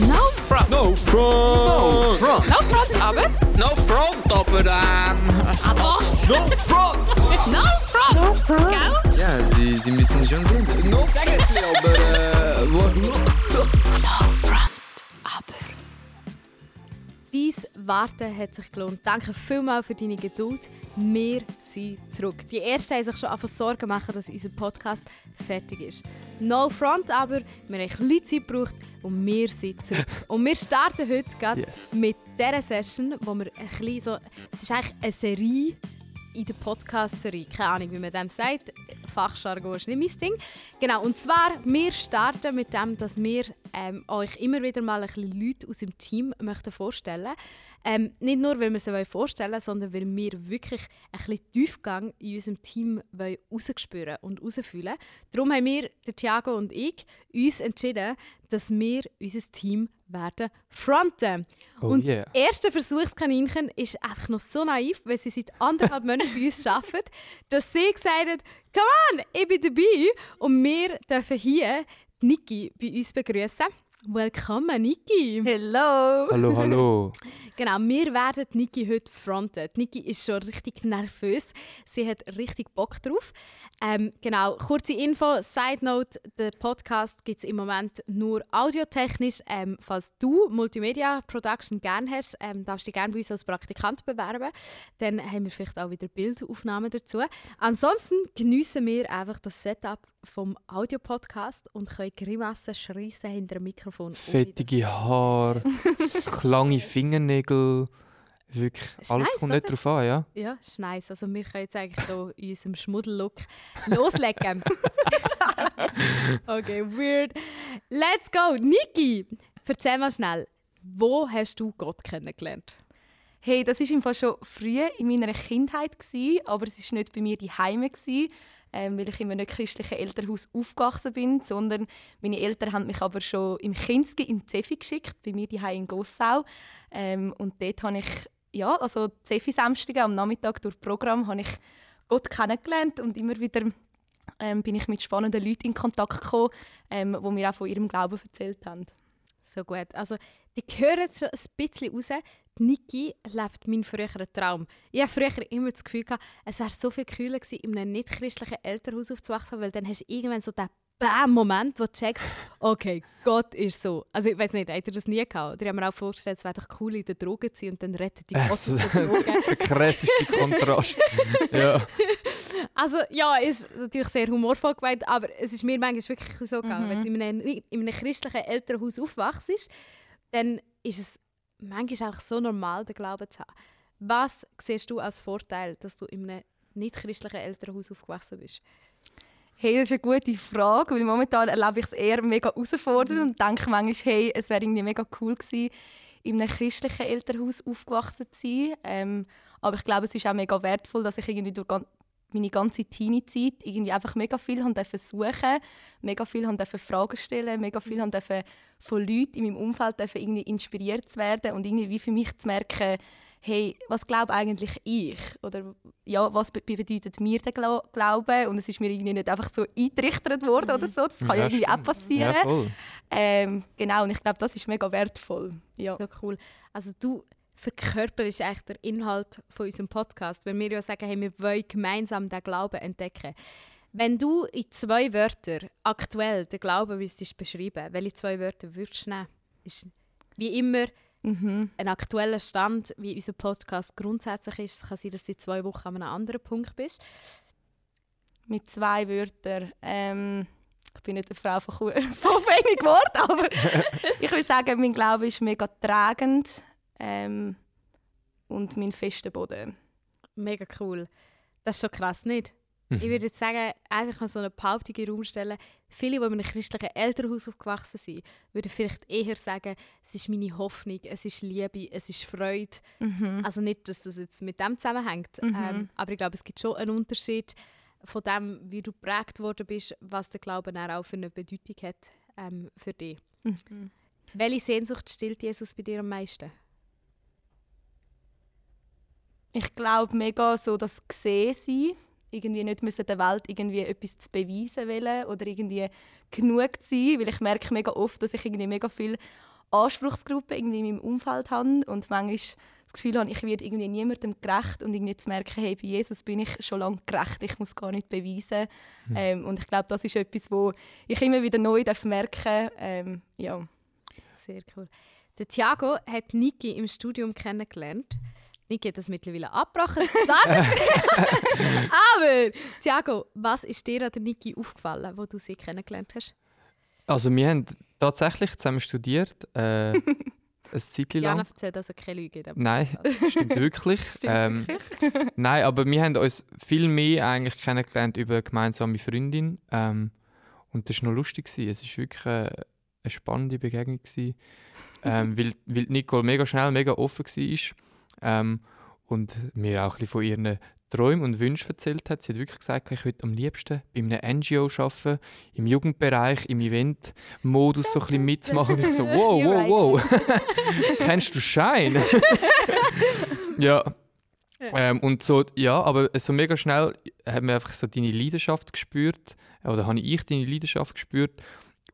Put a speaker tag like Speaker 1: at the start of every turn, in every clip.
Speaker 1: No front.
Speaker 2: No front!
Speaker 3: No front!
Speaker 1: No front, aber.
Speaker 3: No front, aber ähm...
Speaker 1: Aber?
Speaker 2: No front!
Speaker 1: No front. No front. Gell?
Speaker 3: Ja, Sie, Sie müssen schon sehen, no eigentlich, aber äh...
Speaker 1: Uh, Dein Warten hat sich gelohnt. Danke vielmals für deine Geduld. Wir sind zurück. Die Ersten haben sich schon angefangen Sorgen machen, dass unser Podcast fertig ist. No front, aber wir haben ein bisschen Zeit gebraucht und wir sind zurück. Und wir starten heute gerade
Speaker 2: Yes.
Speaker 1: mit dieser Session, wo wir ein bisschen so... Es ist eigentlich eine Serie in der Podcast-Serie. Keine Ahnung, wie man dem sagt. Fachjargon ist nicht mein Ding. Genau, und zwar, wir starten mit dem, dass wir ähm, euch immer wieder mal ein bisschen Leute aus dem Team möchten vorstellen ähm, Nicht nur, weil wir sie vorstellen wollen, sondern weil wir wirklich ein bisschen Tiefgang in unserem Team rausspüren und rausfühlen Darum haben wir, der Thiago und ich, uns entschieden, dass wir unser Team werden fronten.
Speaker 2: Oh
Speaker 1: und
Speaker 2: yeah.
Speaker 1: das erste Versuchskaninchen ist einfach noch so naiv, weil sie seit anderthalb Monaten bei uns arbeiten, dass sie gesagt hat, «Come on, ich bin dabei!» Und wir dürfen hier die Niki bei uns begrüßen. Willkommen, Niki!
Speaker 4: Hello!
Speaker 2: Hallo, hallo.
Speaker 1: Genau, wir werden Niki heute fronten. Niki ist schon richtig nervös. Sie hat richtig Bock drauf. Ähm, genau, kurze Info, Side Note, der Podcast gibt es im Moment nur audiotechnisch. Ähm, falls du Multimedia Production gerne hast, ähm, darfst du dich gerne bei uns als Praktikant bewerben. Dann haben wir vielleicht auch wieder Bildaufnahmen dazu. Ansonsten geniessen wir einfach das Setup vom Audiopodcast und können Grimassen schreissen hinter dem Mikrofon.
Speaker 2: Fettige Haare, lange Fingernägel. Wirklich,
Speaker 1: Ist
Speaker 2: alles
Speaker 1: nice,
Speaker 2: kommt nicht
Speaker 1: oder?
Speaker 2: drauf an, ja?
Speaker 1: Ja, ist nice. Also wir können jetzt eigentlich hier in unserem Schmuddellook loslegen. okay, weird. Let's go. Niki, erzähl mal schnell, wo hast du Gott kennengelernt?
Speaker 4: Hey, das war im Fall schon früh in meiner Kindheit, gewesen, aber es war nicht bei mir die Heime, ähm, weil ich in einem christlichen Elternhaus aufgewachsen bin, sondern meine Eltern haben mich aber schon im Kinski in Zeffi geschickt, bei mir die in Gossau. Ähm, und dort habe ich, ja, also Zeffi Samstige am Nachmittag durch Programm habe ich Gott kennengelernt und immer wieder ähm, bin ich mit spannenden Leuten in Kontakt gekommen, ähm, die mir auch von ihrem Glauben erzählt haben.
Speaker 1: So gut. Also, die hören jetzt schon ein bisschen raus. Niki lebt meinen früheren Traum. Ich hatte früher immer das Gefühl, gehabt, es wäre so viel cooler gewesen, in einem nicht-christlichen Elternhaus aufzuwachsen, weil dann hast du irgendwann so den Bam-Moment, wo du checkst, okay, Gott ist so. Also ich weiß nicht, habt ihr das nie gehabt? Oder ich habe mir auch vorgestellt, es wäre doch cool, in der Droge zu sein und dann rettet die Gott aus
Speaker 2: Also,
Speaker 1: der Droge.
Speaker 2: der krasseste Kontrast. ja.
Speaker 1: Also ja, ist natürlich sehr humorvoll gemeint, aber es ist mir manchmal wirklich so gegangen. Wenn du in einem, in einem christlichen Elternhaus aufwachst, dann ist es manchmal auch so normal, den Glauben zu haben. Was siehst du als Vorteil, dass du in einem nicht-christlichen Elternhaus aufgewachsen bist?
Speaker 4: Hey, das ist eine gute Frage, weil momentan erlebe ich es eher mega herausfordernd und denke manchmal, hey, es wäre irgendwie mega cool gewesen, in einem christlichen Elternhaus aufgewachsen zu sein. Ähm, aber ich glaube, es ist auch mega wertvoll, dass ich irgendwie durch meine ganze Teenie-Zeit irgendwie einfach mega viel dürfen suchen, mega viel Fragen stellen, mega viel von Leuten in meinem Umfeld irgendwie inspiriert zu werden und irgendwie wie für mich zu merken, hey, was glaube eigentlich ich? Oder ja, was be bedeutet mir der Gla Glaube? Und es ist mir irgendwie nicht einfach so eingetrichtert worden oder so. Das kann ja, irgendwie auch passieren.
Speaker 2: Ja,
Speaker 4: ähm, genau, und ich glaube, das ist mega wertvoll. Ja.
Speaker 1: So cool. Also du verkörperst eigentlich der Inhalt von unserem Podcast, wenn wir ja sagen, hey, wir wollen gemeinsam den Glauben entdecken. Wenn du in zwei Wörtern aktuell den Glauben müsstest beschreiben, welche zwei Wörter würdest du nehmen? Ist wie immer
Speaker 4: Mhm.
Speaker 1: ein aktueller Stand, wie unser Podcast grundsätzlich ist. Es kann sein, dass du in zwei Wochen an einem anderen Punkt bist.
Speaker 4: Mit zwei Wörtern. Ähm, ich bin nicht eine Frau von, von wenig Worten, aber ich würde sagen, mein Glaube ist mega tragend ähm, und mein fester Boden.
Speaker 1: Mega cool. Das ist schon krass, nicht? Ich würde jetzt sagen, einfach mal so eine Behauptung in den Raum stellen. Viele, die in einem christlichen Elternhaus aufgewachsen sind, würden vielleicht eher sagen, es ist meine Hoffnung, es ist Liebe, es ist Freude.
Speaker 4: Mhm.
Speaker 1: Also nicht, dass das jetzt mit dem zusammenhängt.
Speaker 4: Mhm.
Speaker 1: Ähm, aber ich glaube, es gibt schon einen Unterschied von dem, wie du geprägt worden bist, was der Glaube dann auch für eine Bedeutung hat ähm, für dich.
Speaker 4: Mhm.
Speaker 1: Welche Sehnsucht stillt Jesus bei dir am meisten?
Speaker 4: Ich glaube mega so das gesehen sein, irgendwie nicht müssen der Welt irgendwie etwas zu beweisen wollen oder irgendwie genug zu sein, weil ich merke mega oft, dass ich irgendwie mega viel Anspruchsgruppe irgendwie in meinem Umfeld habe und manchmal das Gefühl habe, ich werde irgendwie niemandem gerecht und irgendwie zu merken, hey, bei Jesus bin ich schon lange gerecht, ich muss gar nicht beweisen.
Speaker 2: Hm.
Speaker 4: Ähm, und ich glaube, das ist etwas, wo ich immer wieder neu darf merken ähm, ja.
Speaker 1: Sehr cool. Der Thiago hat Niki im Studium kennengelernt. Niki hat das mittlerweile anderes Thema. Aber, Thiago, was ist dir an der Niki aufgefallen, wo du sie kennengelernt hast?
Speaker 2: Also wir haben tatsächlich zusammen studiert, äh, ein Zeitchen lang.
Speaker 1: Jana erzählt also keine Lüge. dem
Speaker 2: Nein, stimmt wirklich. ähm, nein, aber wir haben uns viel mehr eigentlich kennengelernt über eine gemeinsame Freundin. Ähm, und das war noch lustig. Gewesen. Es war wirklich äh, eine spannende Begegnung. Gewesen, ähm, weil, weil Nicole mega schnell, mega offen war. Ähm, und mir auch ein bisschen von ihren Träumen und Wünschen erzählt hat. Sie hat wirklich gesagt, ich würde am liebsten bei einem NGO arbeiten, im Jugendbereich, im Event-Modus so ein bisschen mitzumachen. Und ich so, wow, wow, wow. Kennst du Schein? ja. Ähm, und so, ja, aber so mega schnell haben wir einfach so deine Leidenschaft gespürt, oder habe ich deine Leidenschaft gespürt.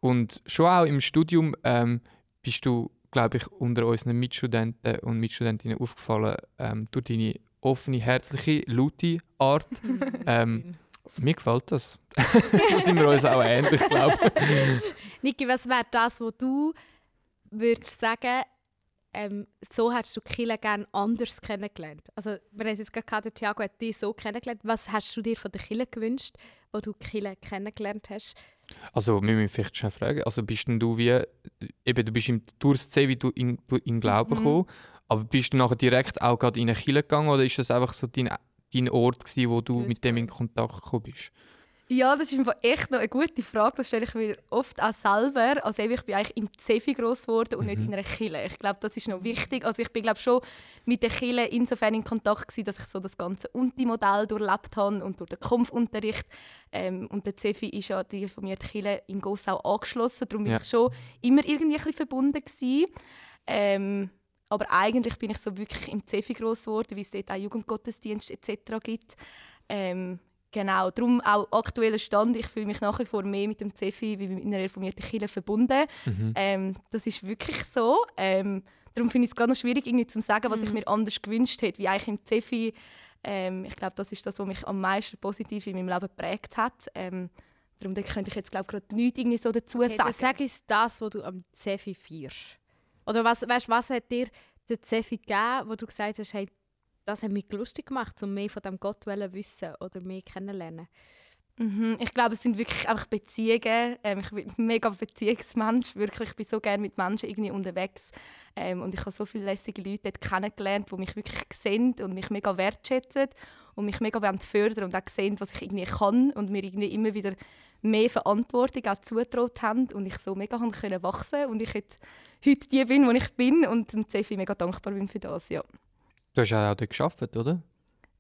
Speaker 2: Und schon auch im Studium ähm, bist du, glaube ich, unter unseren Mitstudenten und Mitstudentinnen aufgefallen ähm, durch deine offene, herzliche, laute Art. ähm, mir gefällt das. da sind wir uns auch ähnlich, glaube ich.
Speaker 1: Niki, was wäre das, was du würdest sagen, ähm, so hättest du Kille gerne anders kennengelernt? Also, wir haben jetzt gerade gehabt, Thiago hat dich so kennengelernt. Was hast du dir von der Kille gewünscht, wo du Kille kennengelernt hast?
Speaker 2: Also, wir müssen vielleicht schnell fragen. Also, bist denn du wie, eben, du bist im durchs wie du in, du in Glauben
Speaker 4: Mhm.
Speaker 2: gekommen, aber bist du nachher direkt auch gerade in eine Kirche gegangen oder ist das einfach so dein, dein Ort gewesen, wo du mit dem in. Kontakt gekommen bist?
Speaker 4: Ja, das ist echt noch eine gute Frage. Das stelle ich mir oft auch selber. Also ich bin eigentlich im Zefi groß geworden und nicht in einer Kille. Ich glaube, das ist noch wichtig. Also ich bin glaube schon mit der Kille insofern in Kontakt gewesen, dass ich so das ganze Unti-Modell durchlebt habe und durch den Kampfunterricht. Ähm, und der Zefi ist ja die von mir die Kille in Gossau angeschlossen. Darum bin
Speaker 2: Ja.
Speaker 4: ich schon immer irgendwie ein bisschen verbunden gewesen. Ähm, aber eigentlich bin ich so wirklich im Zefi groß geworden, weil es dort auch Jugendgottesdienst etc. gibt. Ähm, genau, darum auch aktueller Stand. Ich fühle mich nach wie vor mehr mit dem Zefi wie mit einer reformierten Kirche verbunden.
Speaker 2: Mhm.
Speaker 4: Ähm, das ist wirklich so. Ähm, darum finde ich es gerade noch schwierig, irgendwie zu sagen, was ich mir anders gewünscht hätte, wie eigentlich im Zefi. Ähm, ich glaube, das ist das, was mich am meisten positiv in meinem Leben geprägt hat. Ähm, darum da könnte ich jetzt glaube gerade nichts irgendwie so dazu
Speaker 1: Okay,
Speaker 4: sagen.
Speaker 1: dann sag uns das, was du am Zefi feierst. Oder was, weißt, was hat dir der Zefi gegeben, wo du gesagt hast, hey, das hat mich lustig gemacht, um mehr von dem Gott zu wissen oder mehr kennenlernen?
Speaker 4: Mhm. Ich glaube, es sind wirklich einfach Beziehungen. Ähm, ich bin ein mega Beziehungsmensch. Wirklich. Ich bin so gerne mit Menschen irgendwie unterwegs. Ähm, und ich habe so viele lässige Leute dort kennengelernt, die mich wirklich sehen und mich mega wertschätzen und mich mega fördern und auch sehen, was ich irgendwie kann und mir irgendwie immer wieder mehr Verantwortung auch zugetraut haben und ich so mega haben können wachsen und ich jetzt heute die bin, wo ich bin und dem Zefi mega dankbar bin für das. Ja.
Speaker 2: Du hast ja auch dort gearbeitet, oder?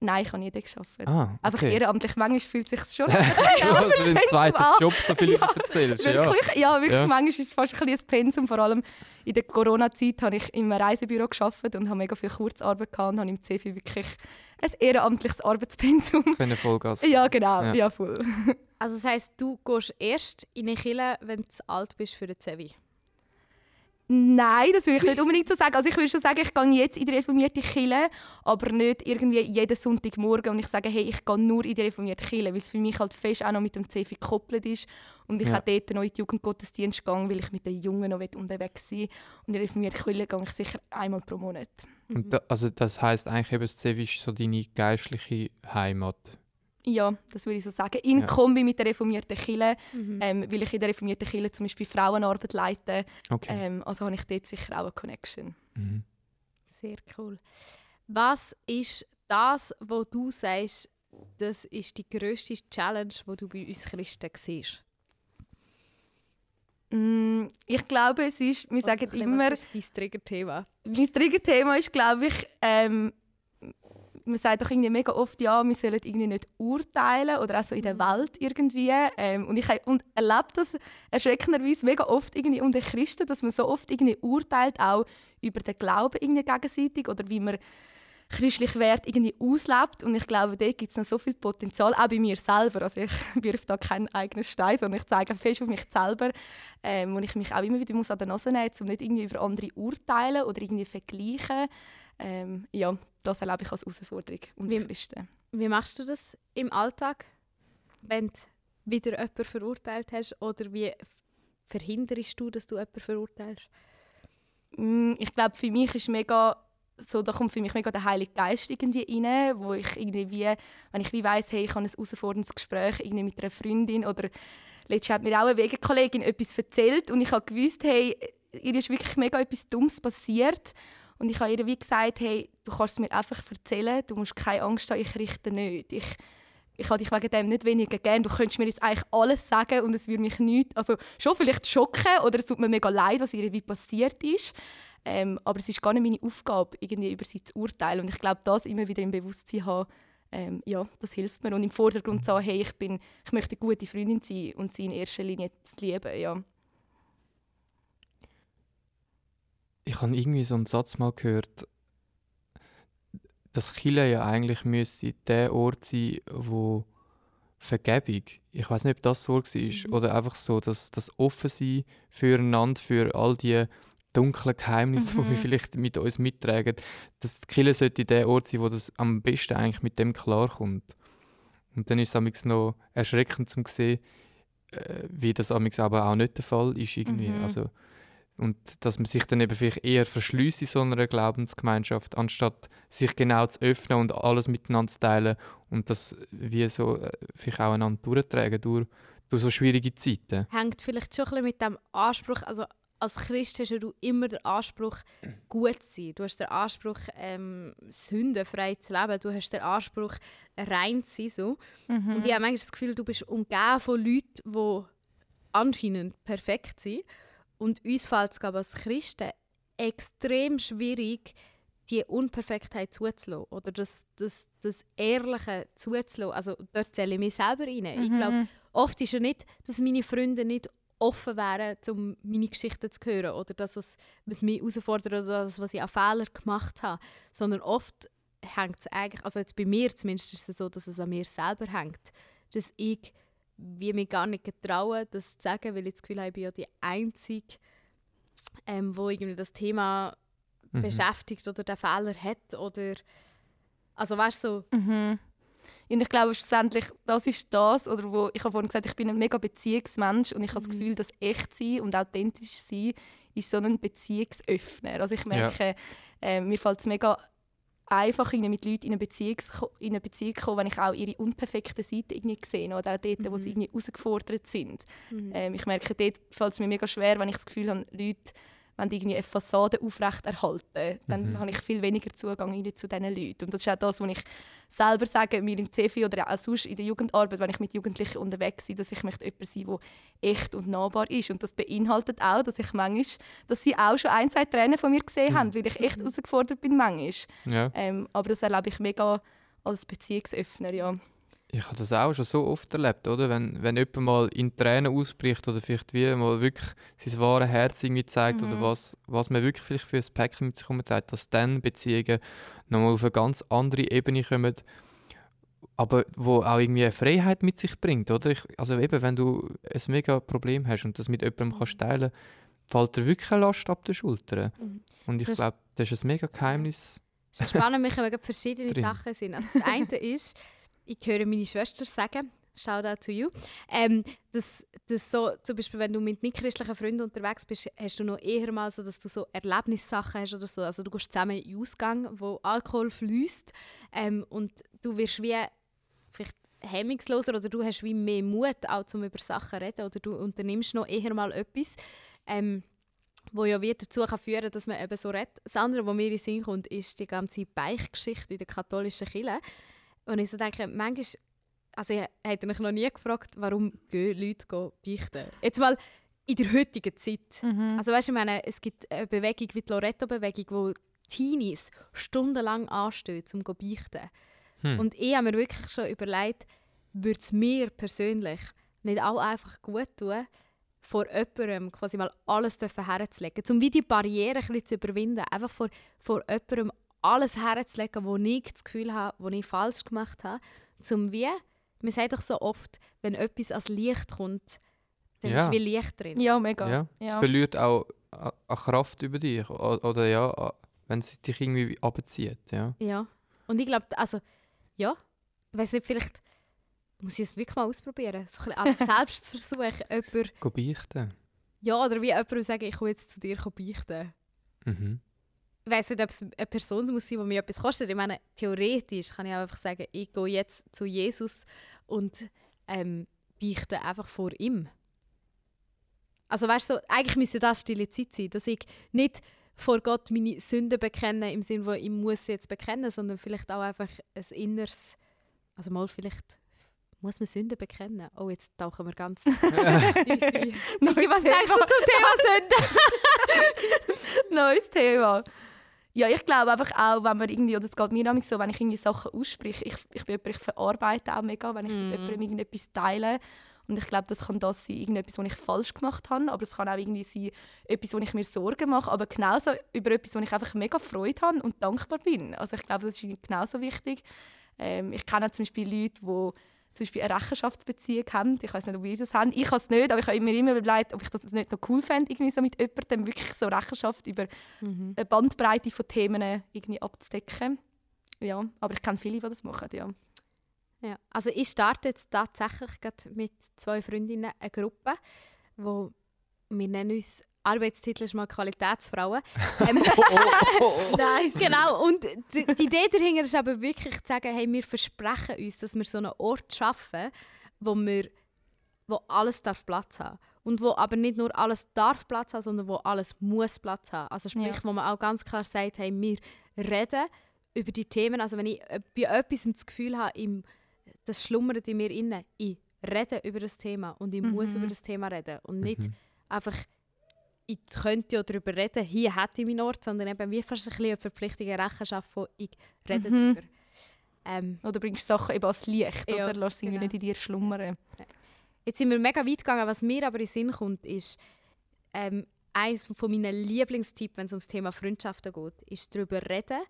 Speaker 4: Nein, ich habe nie dort gearbeitet.
Speaker 2: Ah,
Speaker 4: Einfach
Speaker 2: okay.
Speaker 4: ehrenamtlich. Manchmal fühlt es sich schon
Speaker 2: du hast für den zweiten
Speaker 4: an.
Speaker 2: Job so viel erzählst. Ja.
Speaker 4: Wirklich? Ja, wirklich.
Speaker 2: Ja.
Speaker 4: Manchmal ist es fast ein bisschen ein Pensum. Vor allem in der Corona-Zeit habe ich im Reisebüro gearbeitet und habe mega viel Kurzarbeit gehabt und habe im CFI wirklich ein ehrenamtliches Arbeitspensum.
Speaker 2: Können Vollgas.
Speaker 4: Ja, genau.
Speaker 2: Ja.
Speaker 4: Ja, voll.
Speaker 1: Also das heisst, du gehst erst in eine Kille, wenn du zu alt bist für den Zevi.
Speaker 4: Nein, das würde ich nicht unbedingt so sagen. Also ich würde schon sagen, ich gehe jetzt in die reformierte Kirche, aber nicht irgendwie jeden Sonntagmorgen und ich sage, hey, ich gehe nur in die reformierte Kirche, weil es für mich halt fest auch noch mit dem CFI gekoppelt ist und ich
Speaker 2: Ja.
Speaker 4: auch dort noch in die Jugendgottesdienst gegangen, weil ich mit den Jungen noch unterwegs sein will. Und in die reformierte Kirche gehe ich sicher einmal pro Monat.
Speaker 2: Da, also das heisst eigentlich eben, das Zevi ist so deine geistliche Heimat.
Speaker 4: Ja, das würde ich so sagen. In
Speaker 2: Ja.
Speaker 4: Kombi mit der reformierten Kirche,
Speaker 1: Mhm.
Speaker 4: ähm, weil ich in der reformierten Kirche zum Beispiel Frauenarbeit leite.
Speaker 2: Okay.
Speaker 4: Ähm, also habe ich dort sicher auch eine Connection.
Speaker 2: Mhm.
Speaker 1: Sehr cool. Was ist das, wo du sagst, das ist die grösste Challenge, wo du bei uns Christen siehst?
Speaker 4: Mm, ich glaube, es ist, wir sagen immer,
Speaker 1: Das ist dein Trigger-Thema.
Speaker 4: mein Triggerthema ist, glaube ich, ähm, man sagt doch irgendwie mega oft, ja, wir sollen irgendwie nicht urteilen oder auch so in der Welt irgendwie. Ähm, und ich und erlebe das erschreckenderweise mega oft irgendwie unter Christen, dass man so oft irgendwie urteilt, auch über den Glauben irgendwie gegenseitig oder wie man christliche Werte irgendwie auslebt. Und ich glaube, dort gibt es noch so viel Potenzial, auch bei mir selber. Also ich wirf da keinen eigenen Stein, sondern ich zeige fest auf mich selber, ähm, wo ich mich auch immer wieder muss an der Nase nehmen muss, um nicht irgendwie über andere urteilen oder irgendwie vergleichen. Ähm, ja, das erlebe ich als Herausforderung unter
Speaker 1: Wie-
Speaker 4: Christen.
Speaker 1: Wie machst du das im Alltag, wenn du wieder jemanden verurteilt hast? Oder wie verhinderst du, dass du jemanden verurteilst?
Speaker 4: Mm, Ich glaube, für mich ist mega so, da kommt für mich mega der Heilige Geist irgendwie rein, wo ich irgendwie wie, wenn ich wie weiss, hey, ich habe ein herausforderndes Gespräch irgendwie mit einer Freundin oder letztens hat mir auch eine Wegekollegin etwas erzählt und ich habe gewusst, hey, ihr ist wirklich mega etwas Dummes passiert und ich habe ihr wie gesagt, hey, du kannst es mir einfach erzählen, du musst keine Angst haben, ich richte nicht. Ich, ich habe dich wegen dem nicht weniger gern. Du könntest mir jetzt eigentlich alles sagen und es würde mich nicht, also schon vielleicht schocken oder es tut mir mega leid, was ihr wie passiert ist. Ähm, aber es ist gar nicht meine Aufgabe, irgendwie über sie zu urteilen. Und ich glaube, das immer wieder im Bewusstsein haben, ähm, ja, das hilft mir. Und im Vordergrund sagen, hey, ich, bin, ich möchte eine gute Freundin sein und sie in erster Linie zu lieben. Ja.
Speaker 2: Ich habe irgendwie so einen Satz mal gehört, dass Chile ja eigentlich müsste der Ort sein, wo Vergebung, ich weiß nicht, ob das so war,
Speaker 1: Mhm.
Speaker 2: oder einfach so, dass das Offensein füreinander, für all die dunklen Geheimnisse, die wir
Speaker 4: Mhm.
Speaker 2: vielleicht mit uns mittragen, dass Kirche sollte der Ort sein, wo das am besten eigentlich mit dem klarkommt. Und dann ist es noch erschreckend zu sehen, äh, wie das aber auch nicht der Fall ist irgendwie.
Speaker 4: Mhm.
Speaker 2: Also, und dass man sich dann eben vielleicht eher verschließt in so einer Glaubensgemeinschaft, anstatt sich genau zu öffnen und alles miteinander zu teilen und das wie so äh, vielleicht auch einander durchtragen durch, durch so schwierige Zeiten.
Speaker 1: Hängt vielleicht schon ein bisschen mit dem Anspruch, also als Christ hast du immer den Anspruch, gut zu sein. Du hast den Anspruch, ähm, sündenfrei zu leben. Du hast den Anspruch, rein zu sein. So. Und ich habe manchmal das Gefühl, du bist umgeben von Leuten, die anscheinend perfekt sind. Und uns fällt es glaube als Christen extrem schwierig, die Unperfektheit zuzulassen. Oder das, das, das Ehrliche zuzulassen. Also dort zähle ich mich selber rein. Ich glaube, oft ist ja nicht, dass meine Freunde nicht offen wären, um meine Geschichten zu hören oder das, was, was mich herausfordert oder das, was ich an Fehler gemacht habe. Sondern oft hängt es eigentlich, also jetzt bei mir zumindest ist es so, dass es an mir selber hängt. Dass ich wie mich gar nicht getraue, das zu sagen, weil ich das Gefühl habe, ich bin ja die Einzige, ähm, wo irgendwie das Thema
Speaker 2: Mhm.
Speaker 1: beschäftigt oder den Fehler hat oder also weißt du, so,
Speaker 4: Mhm. Und ich glaube schlussendlich, das ist das, oder wo ich habe vorhin gesagt, ich bin ein mega Beziehungsmensch und ich habe das
Speaker 1: Mhm.
Speaker 4: Gefühl, dass echt sein und authentisch sein ist so ein Beziehungsöffner. Also ich merke, äh, mir fällt es mega einfach, irgendwie mit Leuten in eine, Beziehung, in eine Beziehung kommen, wenn ich auch ihre unperfekte Seite irgendwie sehe oder auch dort, wo sie
Speaker 1: Mhm.
Speaker 4: irgendwie herausgefordert sind.
Speaker 1: mhm.
Speaker 4: Ähm, ich merke, dort fällt es mir mega schwer, wenn ich das Gefühl habe, Leute wenn die irgendwie eine Fassade aufrecht erhalten, dann
Speaker 2: Mhm.
Speaker 4: habe ich viel weniger Zugang zu diesen Leuten. Und das ist auch das, was ich selber sage, mir im CFI oder auch sonst in der Jugendarbeit, wenn ich mit Jugendlichen unterwegs bin, dass ich möchte jemand sein, der echt und nahbar ist. Und das beinhaltet auch, dass ich manchmal, dass sie auch schon ein, zwei Tränen von mir gesehen haben, weil ich echt
Speaker 1: Mhm.
Speaker 4: herausgefordert bin manchmal.
Speaker 2: Ja.
Speaker 4: Ähm, aber das erlebe ich mega als Beziehungsöffner, ja.
Speaker 2: Ich habe das auch schon so oft erlebt, oder? Wenn, wenn jemand mal in Tränen ausbricht oder vielleicht wie mal wirklich sein wahres Herz irgendwie zeigt oder
Speaker 4: Mhm.
Speaker 2: was, was man wirklich vielleicht für ein Päckchen mit sich herumträgt, dass dann Beziehungen nochmal auf eine ganz andere Ebene kommen, aber wo auch irgendwie eine Freiheit mit sich bringt, oder? Ich, also eben, wenn du ein mega Problem hast und das mit jemandem kannst teilen, fällt dir wirklich eine Last ab den Schultern.
Speaker 1: Mhm.
Speaker 2: Und ich glaube, das ist ein mega Geheimnis.
Speaker 1: Es ist spannend, mich wegen verschiedene. Sachen sind. Also das eine ist, ich höre meine Schwester sagen, shout out to you, ähm, dass, dass so, zum Beispiel, wenn du mit nicht-christlichen Freunden unterwegs bist, hast du noch eher mal so, dass du so Erlebnissachen hast oder so. Also du gehst zusammen in den Ausgang, wo Alkohol fließt ähm, und du wirst wie vielleicht hemmungsloser oder du hast wie mehr Mut, auch zum über Sachen zu reden oder du unternimmst noch eher mal etwas. Ähm, wo ja wieder dazu kann führen kann, dass man eben so redet. Das andere, was mir in den Sinn kommt, ist die ganze Beichtgeschichte in der katholischen Kirche. Und ich so denke, manchmal, also ich hätte mich noch nie gefragt, warum gehen Leute gehen beichten. Jetzt mal in der heutigen Zeit. Also weißt du, ich meine, es gibt eine Bewegung wie die Loretto-Bewegung, wo Teenies stundenlang anstehen, um zu beichten.
Speaker 2: Hm.
Speaker 1: Und ich habe mir wirklich schon überlegt, würde es mir persönlich nicht auch einfach gut tun, vor jemandem quasi mal alles herzulegen, um wie die Barriere ein bisschen zu überwinden. Einfach vor, vor jemandem alles herzulegen, wo ich das Gefühl habe, wo ich falsch gemacht habe, zum wie, man sagt doch so oft, wenn etwas als Licht kommt, dann
Speaker 2: Ja.
Speaker 1: ist wie Licht drin.
Speaker 4: Ja, mega.
Speaker 2: Ja. Es
Speaker 4: Ja.
Speaker 2: verliert auch an Kraft über dich. Oder ja, wenn es dich irgendwie abzieht. Ja.
Speaker 1: Ja. Und ich glaube, also, ja, ich weiß nicht, vielleicht muss ich es wirklich mal ausprobieren. So ein bisschen Selbstversuch, jemand,
Speaker 2: Go beichten.
Speaker 1: ja, oder wie jemand sagen, ich komme jetzt zu dir beichten.
Speaker 2: Mhm.
Speaker 1: Ich weiß nicht, ob es eine Person muss sein, die mir etwas kostet. Ich meine, theoretisch kann ich auch einfach sagen, ich gehe jetzt zu Jesus und ähm, beichte einfach vor ihm. Also weißt du, eigentlich müsste das stille Zeit sein, dass ich nicht vor Gott meine Sünden bekenne, im Sinne von, ich muss sie jetzt bekennen, sondern vielleicht auch einfach ein inneres, also mal vielleicht muss man Sünden bekennen. Oh, jetzt tauchen wir ganz. Niki, was sagst du zum Thema Sünden?
Speaker 4: Neues Thema. Ja, ich glaube einfach auch, wenn man irgendwie, oder es geht mir nämlich so, wenn ich irgendwie Sachen ausspreche, ich, ich bin jemand, ich verarbeite auch mega, wenn ich
Speaker 1: Mhm.
Speaker 4: mit jemandem irgendetwas teile. Und ich glaube, das kann das sein, irgendetwas, was ich falsch gemacht habe, aber es kann auch irgendwie sein, etwas, wo ich mir Sorgen mache, aber genauso über etwas, wo ich einfach mega Freude habe und dankbar bin. Also ich glaube, das ist genauso wichtig. Ähm, ich kenne zum Beispiel Leute, die zum Beispiel eine Rechenschaftsbeziehung haben. Ich weiß nicht, ob ihr das haben. Ich habe es nicht, aber ich habe mir immer überlegt, ob ich das nicht noch cool fände, irgendwie so mit jemandem wirklich so Rechenschaft über
Speaker 1: Mhm.
Speaker 4: eine Bandbreite von Themen irgendwie abzudecken. Ja, aber ich kenne viele, die das machen, ja.
Speaker 1: Ja. Also ich starte jetzt tatsächlich mit zwei Freundinnen eine Gruppe, wo wir nennen uns Arbeitstitel ist mal Qualitätsfrauen. Ähm,
Speaker 4: Nice.
Speaker 1: genau, und die, die Idee dahinter ist aber wirklich zu sagen, hey, wir versprechen uns, dass wir so einen Ort schaffen, wo, wir, wo alles darf Platz haben Und wo aber nicht nur alles darf Platz haben, sondern wo alles muss Platz haben. Also sprich,
Speaker 4: Ja.
Speaker 1: wo man auch ganz klar sagt, hey, wir reden über die Themen. Also wenn ich äh, bei etwas das Gefühl habe, im, das schlummert in mir inne, ich rede über das Thema und ich muss
Speaker 4: Mhm.
Speaker 1: über das Thema reden. Und nicht
Speaker 2: Mhm.
Speaker 1: einfach, ich könnte ja darüber reden, hier hätte ich meinen Ort, sondern eben wie fast ein bisschen eine verpflichtige Rechenschaft von, ich rede
Speaker 4: Mhm.
Speaker 1: darüber. Ähm,
Speaker 4: Oder bringst Sachen eben als Licht,
Speaker 1: Ja,
Speaker 4: oder? Lass sie
Speaker 1: genau.
Speaker 4: nicht in dir schlummern.
Speaker 1: Jetzt sind wir mega weit gegangen. Was mir aber in den Sinn kommt, ist, ähm, eines von meinen Lieblingstipps, wenn es ums Thema Freundschaften geht, ist darüber reden,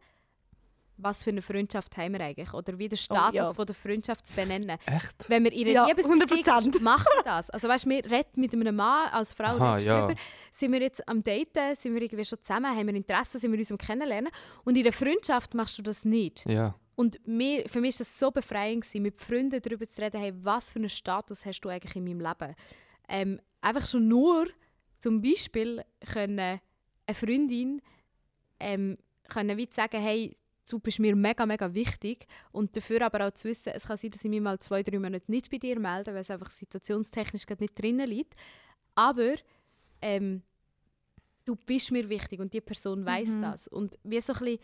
Speaker 1: was für eine Freundschaft haben wir eigentlich oder wie der Status
Speaker 4: ja.
Speaker 1: von der Freundschaft zu benennen.
Speaker 2: Echt?
Speaker 1: Wenn wir in einer
Speaker 4: Ja,
Speaker 1: Liebesbeziehung
Speaker 4: 100%.
Speaker 1: ist, machen wir das. Also weißt, wir reden mit einem Mann als Frau
Speaker 2: Aha,
Speaker 1: redest
Speaker 2: ja.
Speaker 1: drüber. Sind wir jetzt am Daten, sind wir irgendwie schon zusammen, haben wir Interesse, sind wir uns am Kennenlernen. Und in der Freundschaft machst du das nicht.
Speaker 2: Ja.
Speaker 1: Und mir, für mich war das so befreiend, gewesen, mit Freunden darüber zu reden, hey, was für einen Status hast du eigentlich in meinem Leben. Ähm, einfach schon nur zum Beispiel können eine Freundin ähm, können wie sagen, hey, du bist mir mega, mega wichtig. Und dafür aber auch zu wissen, es kann sein, dass ich mich mal zwei, drei Monate nicht bei dir melde, weil es einfach situationstechnisch gerade nicht drinnen liegt. Aber ähm, du bist mir wichtig und die Person weiß
Speaker 4: Mhm.
Speaker 1: das. Und wie so ein bisschen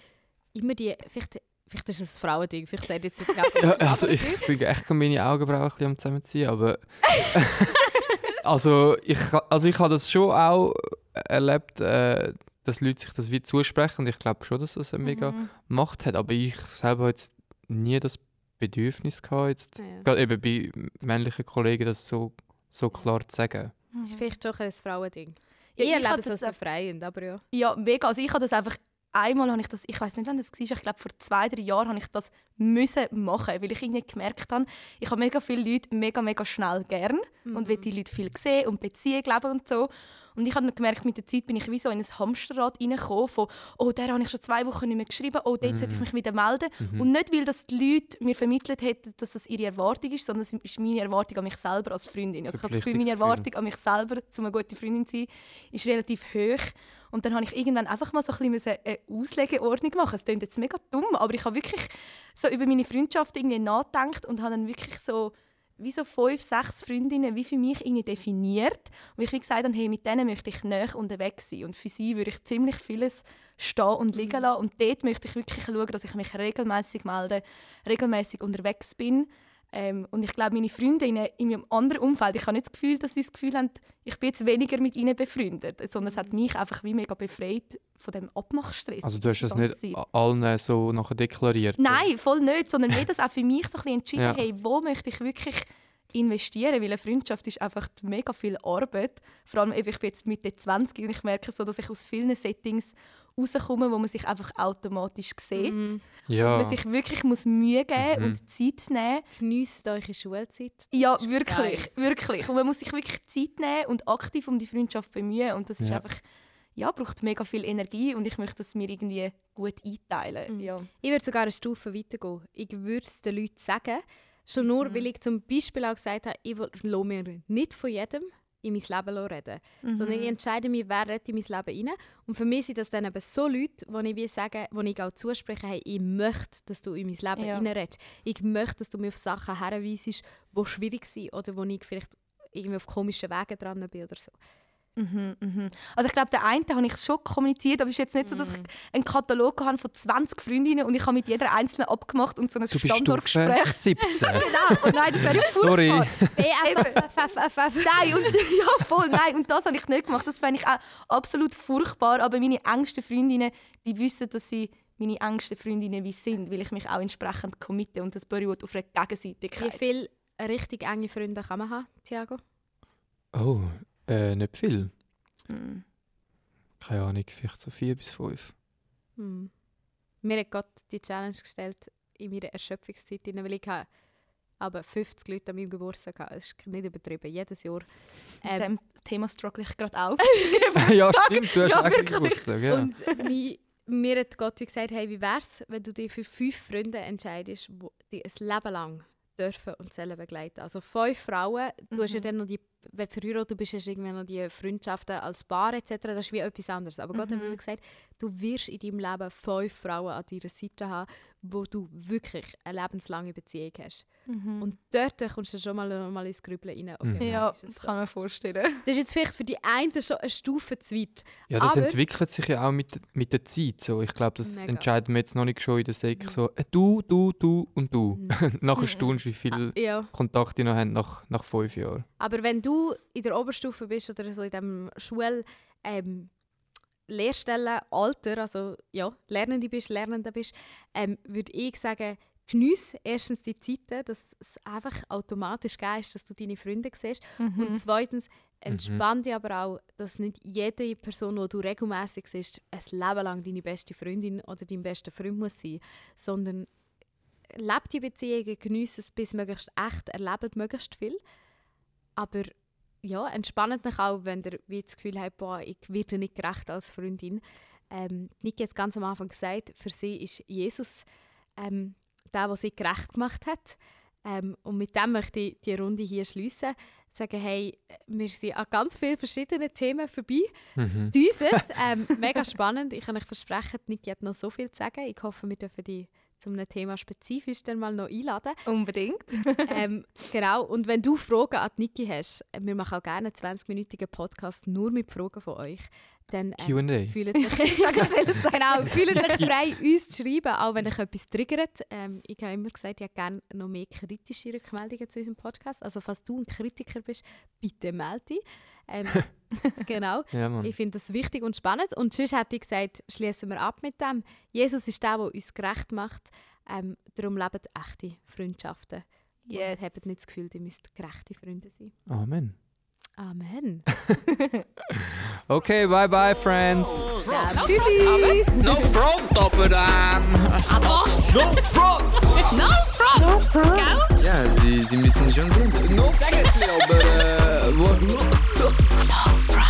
Speaker 1: immer die, vielleicht, vielleicht ist es ein Frauending, vielleicht sagt jetzt nicht
Speaker 2: ja also ich bin echt meine Augenbrauen ein bisschen am zusammenziehen, aber also ich, also ich habe das schon auch erlebt, äh, dass Leute sich das wie zusprechen und ich glaube schon, dass das eine mega
Speaker 4: Mhm.
Speaker 2: Macht hat, aber ich selber habe jetzt nie das Bedürfnis gehabt, jetzt
Speaker 1: Ja, ja.
Speaker 2: gerade eben bei männlichen Kollegen das so, so klar zu sagen.
Speaker 1: Das ist vielleicht schon ein Frauending.
Speaker 4: Ja,
Speaker 1: ich
Speaker 4: ich
Speaker 1: erlebe es
Speaker 4: das
Speaker 1: als
Speaker 4: auch-
Speaker 1: befreiend, aber ja.
Speaker 4: Ja, mega. Also ich habe das einfach einmal habe ich das, ich weiß nicht, wann das war, ich glaube vor zwei, drei Jahren habe ich das müssen machen, weil ich irgendwie gemerkt habe, ich habe mega viele Leute mega, mega schnell gern und will die Leute viel sehen und beziehen, leben und so. Und ich habe gemerkt, mit der Zeit bin ich wie so in ein Hamsterrad reingekommen von «Oh, der habe ich schon zwei Wochen nicht mehr geschrieben, oh, dort sollte ich mich wieder melden». Und nicht, weil das die Leute mir vermittelt hätten, dass das ihre Erwartung ist, sondern es ist meine Erwartung an mich selber als Freundin. Also ich habe das Gefühl, meine. Erwartung an mich selber, um eine gute Freundin zu sein, ist relativ hoch. Und dann habe ich irgendwann einfach mal so ein bisschen eine Auslegeordnung machen. Es klingt jetzt mega dumm, aber ich habe wirklich so über meine Freundschaft irgendwie nachgedacht und habe dann wirklich so wie so fünf, sechs Freundinnen wie für mich irgendwie definiert. Und ich wie gesagt habe, hey, mit denen möchte ich näher unterwegs sein. Und für sie würde ich ziemlich vieles stehen und liegen lassen. Und dort möchte ich wirklich schauen, dass ich mich regelmäßig melde, regelmäßig unterwegs bin. Ähm, und ich glaube, meine Freundinnen in meinem anderen Umfeld, ich habe nicht das Gefühl, dass sie das Gefühl haben, ich bin jetzt weniger mit ihnen befreundet, sondern es hat mich einfach wie mega befreit von dem Abmachstress.
Speaker 2: Also du hast es nicht
Speaker 4: Zeit.
Speaker 2: allen so nachher deklariert? so.
Speaker 4: Nein, voll nicht, sondern mir das auch für mich so ein bisschen entschieden,
Speaker 2: Ja.
Speaker 4: hey, wo möchte ich wirklich investieren, weil eine Freundschaft ist einfach mega viel Arbeit. Vor allem, eben, ich bin jetzt Mitte 20 und ich merke so, dass ich aus vielen Settings rauskomme, wo man sich einfach automatisch sieht.
Speaker 1: Mhm.
Speaker 2: Ja.
Speaker 4: Man sich wirklich muss Mühe geben
Speaker 2: Mhm.
Speaker 4: und Zeit nehmen.
Speaker 1: Geniesst eure Schulzeit.
Speaker 4: Ja,
Speaker 1: Das ist
Speaker 4: wirklich,
Speaker 1: geil.
Speaker 4: wirklich. Und man muss sich wirklich Zeit nehmen und aktiv um die Freundschaft bemühen. Und das ist
Speaker 2: Ja.
Speaker 4: einfach, ja, braucht mega viel Energie und ich möchte das mir irgendwie gut einteilen.
Speaker 1: Mhm.
Speaker 4: Ja.
Speaker 1: Ich würde sogar eine Stufe weitergehen. Ich würde es den Leuten sagen, schon nur,
Speaker 4: Mhm.
Speaker 1: weil ich zum Beispiel auch gesagt habe, ich will- lasse mir nicht von jedem in mein Leben reden. Sondern
Speaker 4: Mhm.
Speaker 1: ich entscheide mich, wer redet in mein Leben rein. Und für mich sind das dann eben so Leute, wo ich wie sage, wo ich auch zuspreche, hey, ich möchte, dass du in mein Leben
Speaker 4: Ja.
Speaker 1: reinredest. Ich möchte, dass du mich auf Sachen herweisst, die schwierig sind oder wo ich vielleicht irgendwie auf komischen Wegen dran bin oder so.
Speaker 4: Mhm, mhm. Also ich glaube, der eine habe ich schon kommuniziert, aber es ist jetzt nicht so, dass ich
Speaker 1: Mhm.
Speaker 4: einen Katalog habe von 20 Freundinnen und ich habe mit jeder einzelnen abgemacht und so ein.
Speaker 2: Stufe 17.
Speaker 4: Genau, und nein, das wäre ja
Speaker 2: Sorry.
Speaker 4: furchtbar.
Speaker 1: BFFFFF.
Speaker 4: Nein, und, ja voll, nein, und das habe ich nicht gemacht. Das fände ich auch absolut furchtbar, aber meine engsten Freundinnen, die wissen, dass sie meine engsten Freundinnen wie sind, weil ich mich auch entsprechend committe und das beruht auf einer
Speaker 1: Wie
Speaker 4: Gegenseitigkeit.
Speaker 1: viele richtig enge Freunde kann man haben, Thiago?
Speaker 2: Oh, äh, nicht viel.
Speaker 4: Mhm.
Speaker 2: Keine Ahnung, vielleicht so vier bis fünf.
Speaker 1: Hm. Mir hat Gott die Challenge gestellt in meiner Erschöpfungszeit, weil ich habe aber 50 Leute an meinem Geburtstag hatte. Das ist nicht übertrieben, jedes Jahr.
Speaker 4: Mit
Speaker 1: Ähm,
Speaker 4: dem Thema struggle ich gerade auch.
Speaker 2: ja, stimmt, du hast
Speaker 4: Ja,
Speaker 2: auch
Speaker 4: wirklich.
Speaker 2: Geburtstag. Ja.
Speaker 1: Und mi, mir hat Gott gesagt, hey, wie wär's, wenn du dich für fünf Freunde entscheidest, die dich ein Leben lang dürfen und sollen begleiten. Also fünf Frauen, du hast ja
Speaker 4: Mhm.
Speaker 1: dann noch die, wenn du verheiratet bist, hast du irgendwann noch die Freundschaften als Paar etc. Das ist wie etwas anderes. Aber Gott hat
Speaker 4: Mhm.
Speaker 1: mir gesagt, du wirst in deinem Leben fünf Frauen an deiner Seite haben, wo du wirklich eine lebenslange Beziehung hast.
Speaker 4: Mhm.
Speaker 1: Und dort kommst du schon mal, mal ins Grübeln rein. Okay,
Speaker 2: Mhm.
Speaker 4: ja, das
Speaker 1: so.
Speaker 4: kann man vorstellen.
Speaker 1: Das ist jetzt vielleicht für die einen schon eine Stufe zu weit.
Speaker 2: Ja, das
Speaker 1: Aber-
Speaker 2: entwickelt sich ja auch mit, mit der Zeit. So. Ich glaube, das
Speaker 1: Mega.
Speaker 2: entscheiden wir jetzt noch nicht schon in der Sek.
Speaker 1: Mhm.
Speaker 2: So, äh, du, du, du und du.
Speaker 1: Mhm.
Speaker 2: Nachher staunst du, wie viele
Speaker 1: Ja.
Speaker 2: Kontakte noch haben nach, nach fünf Jahren.
Speaker 1: Aber wenn du in der Oberstufe bist oder so in dem Schul ähm, Lehrstellenalter, also ja, Lernende bist, Lernende bist, ähm, würde ich sagen, geniesse erstens die Zeiten, dass es einfach automatisch ist, dass du deine Freunde siehst.
Speaker 4: Mhm.
Speaker 1: Und zweitens, entspann dich aber auch, dass nicht jede Person, die du regelmäßig siehst, ein Leben lang deine beste Freundin oder dein bester Freund muss sein, sondern lebt die Beziehungen, geniesse es bis möglichst echt, erlebt möglichst viel. Aber ja, entspannt euch auch, wenn ihr wie das Gefühl habt, boah, ich werde nicht gerecht als Freundin. Ähm, Niki hat es ganz am Anfang gesagt, für sie ist Jesus ähm, der, der sie gerecht gemacht hat. Ähm, und mit dem möchte ich die Runde hier schließen. Sagen, hey, wir sind an ganz vielen verschiedenen Themen vorbei.
Speaker 2: Mhm.
Speaker 1: Ähm, mega spannend. Ich kann euch versprechen, Niki hat noch so viel zu sagen. Ich hoffe, wir dürfen die zum einem Thema spezifisch dann mal noch einladen.
Speaker 4: Unbedingt.
Speaker 1: ähm, genau, und wenn du Fragen an Niki hast, äh, wir machen auch gerne einen 20-minütigen Podcast nur mit Fragen von euch, dann ähm,
Speaker 2: Q&A.
Speaker 1: fühlt euch, genau, fühlt euch frei, uns zu schreiben, auch wenn euch etwas triggert. Ähm, ich habe immer gesagt, ich hätte gerne noch mehr kritische Rückmeldungen zu unserem Podcast. Also falls du ein Kritiker bist, bitte melde dich. Ähm, genau.
Speaker 2: Ja.
Speaker 1: Ich finde das wichtig und spannend. Und sonst hätte ich gesagt, schließen wir ab mit dem. Jesus ist der, der uns gerecht macht. Ähm, darum leben echte Freundschaften.
Speaker 4: Yes.
Speaker 1: Und habt nicht das Gefühl, ihr müsst gerechte Freunde sein.
Speaker 2: Amen.
Speaker 1: Amen.
Speaker 2: Okay, bye bye, friends.
Speaker 3: No front, aber ähm. No front!
Speaker 1: No front!
Speaker 3: Ja, Sie, Sie müssen schon sehen, no Sägetli, aber äh. what? no,